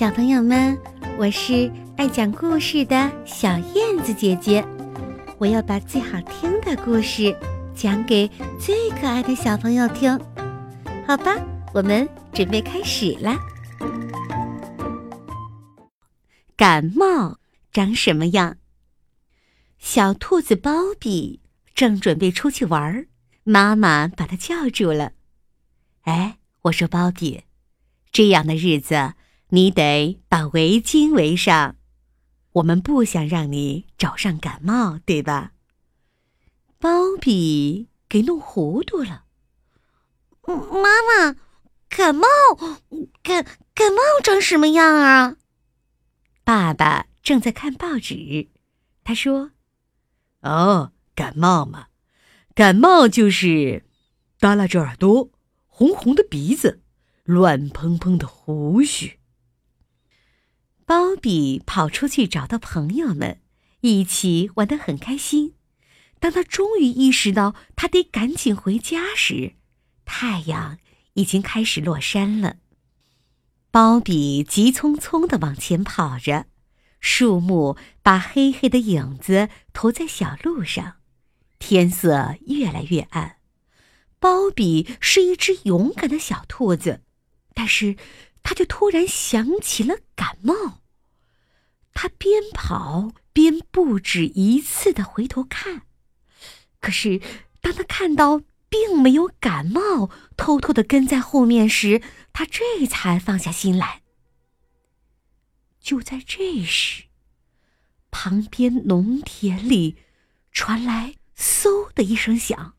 小朋友们，我是爱讲故事的小燕子姐姐，我要把最好听的故事讲给最可爱的小朋友听，好吧？我们准备开始啦。感冒长什么样？小兔子包比正准备出去玩儿，妈妈把他叫住了。哎，我说包比，这样的日子。你得把围巾围上，我们不想让你找上感冒，对吧？包比给弄糊涂了。妈妈，感冒，感感冒长什么样啊？爸爸正在看报纸，他说：“哦，感冒嘛，感冒就是耷拉着耳朵，红红的鼻子，乱蓬蓬的胡须。”包比跑出去找到朋友们，一起玩得很开心。当他终于意识到他得赶紧回家时，太阳已经开始落山了。包比急匆匆地往前跑着，树木把黑黑的影子投在小路上，天色越来越暗。包比是一只勇敢的小兔子，但是他就突然想起了感冒。他边跑边不止一次的回头看，可是当他看到并没有感冒偷偷的跟在后面时，他这才放下心来。就在这时，旁边农田里传来嗖的一声响，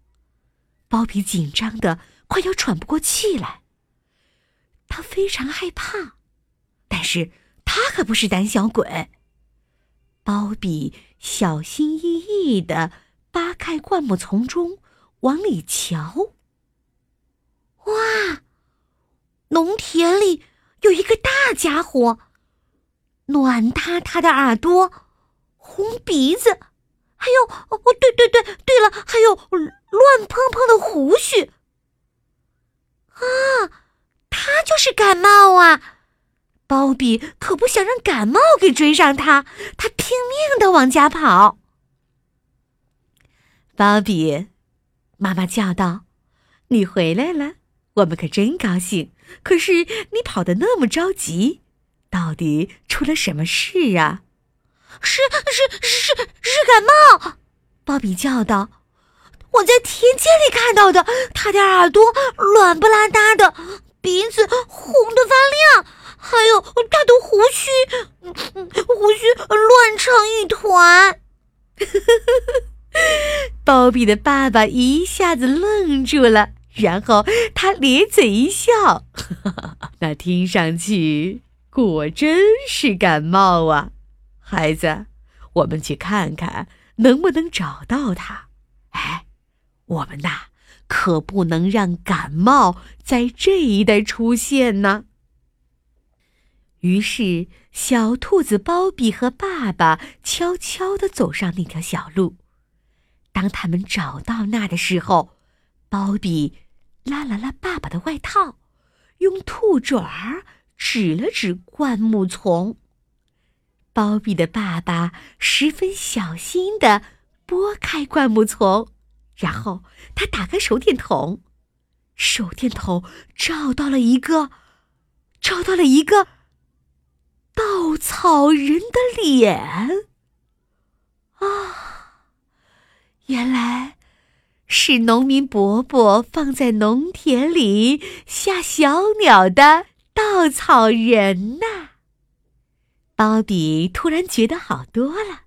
包比紧张的快要喘不过气来。他非常害怕，但是。他可不是胆小鬼。包比小心翼翼的扒开灌木丛中，往里瞧。哇，农田里有一个大家伙，暖塌塌的耳朵，红鼻子，还有哦，对对对，对了，还有乱蓬蓬的胡须。啊，他就是感冒啊！包比可不想让感冒给追上他，他拼命的往家跑。包比，妈妈叫道：“你回来了，我们可真高兴。可是你跑得那么着急，到底出了什么事啊？”“是是是是感冒！”包比叫道，“我在田间里看到的，他的耳朵乱不拉搭的，鼻子红的发亮。”还有他的胡须，胡须乱成一团。包比的爸爸一下子愣住了，然后他咧嘴一笑：“ 那听上去果真是感冒啊，孩子，我们去看看能不能找到他。哎，我们呐，可不能让感冒在这一带出现呢。”于是，小兔子包比和爸爸悄悄地走上那条小路。当他们找到那的时候，包比拉了拉爸爸的外套，用兔爪儿指了指灌木丛。包比的爸爸十分小心地拨开灌木丛，然后他打开手电筒，手电筒照到了一个，照到了一个。草人的脸啊，原来是农民伯伯放在农田里吓小鸟的稻草人呐！包比突然觉得好多了。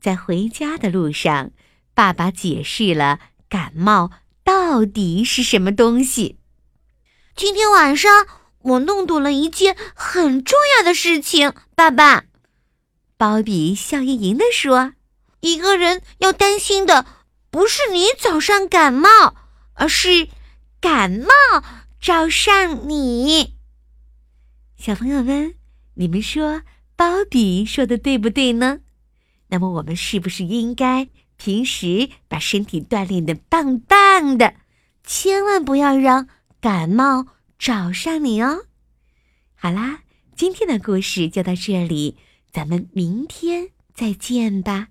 在回家的路上，爸爸解释了感冒到底是什么东西。今天晚上。我弄懂了一件很重要的事情，爸爸。包比笑盈盈地说：“一个人要担心的不是你早上感冒，而是感冒找上你。”小朋友们，你们说包比说的对不对呢？那么我们是不是应该平时把身体锻炼的棒棒的，千万不要让感冒？找上你哦！好啦，今天的故事就到这里，咱们明天再见吧。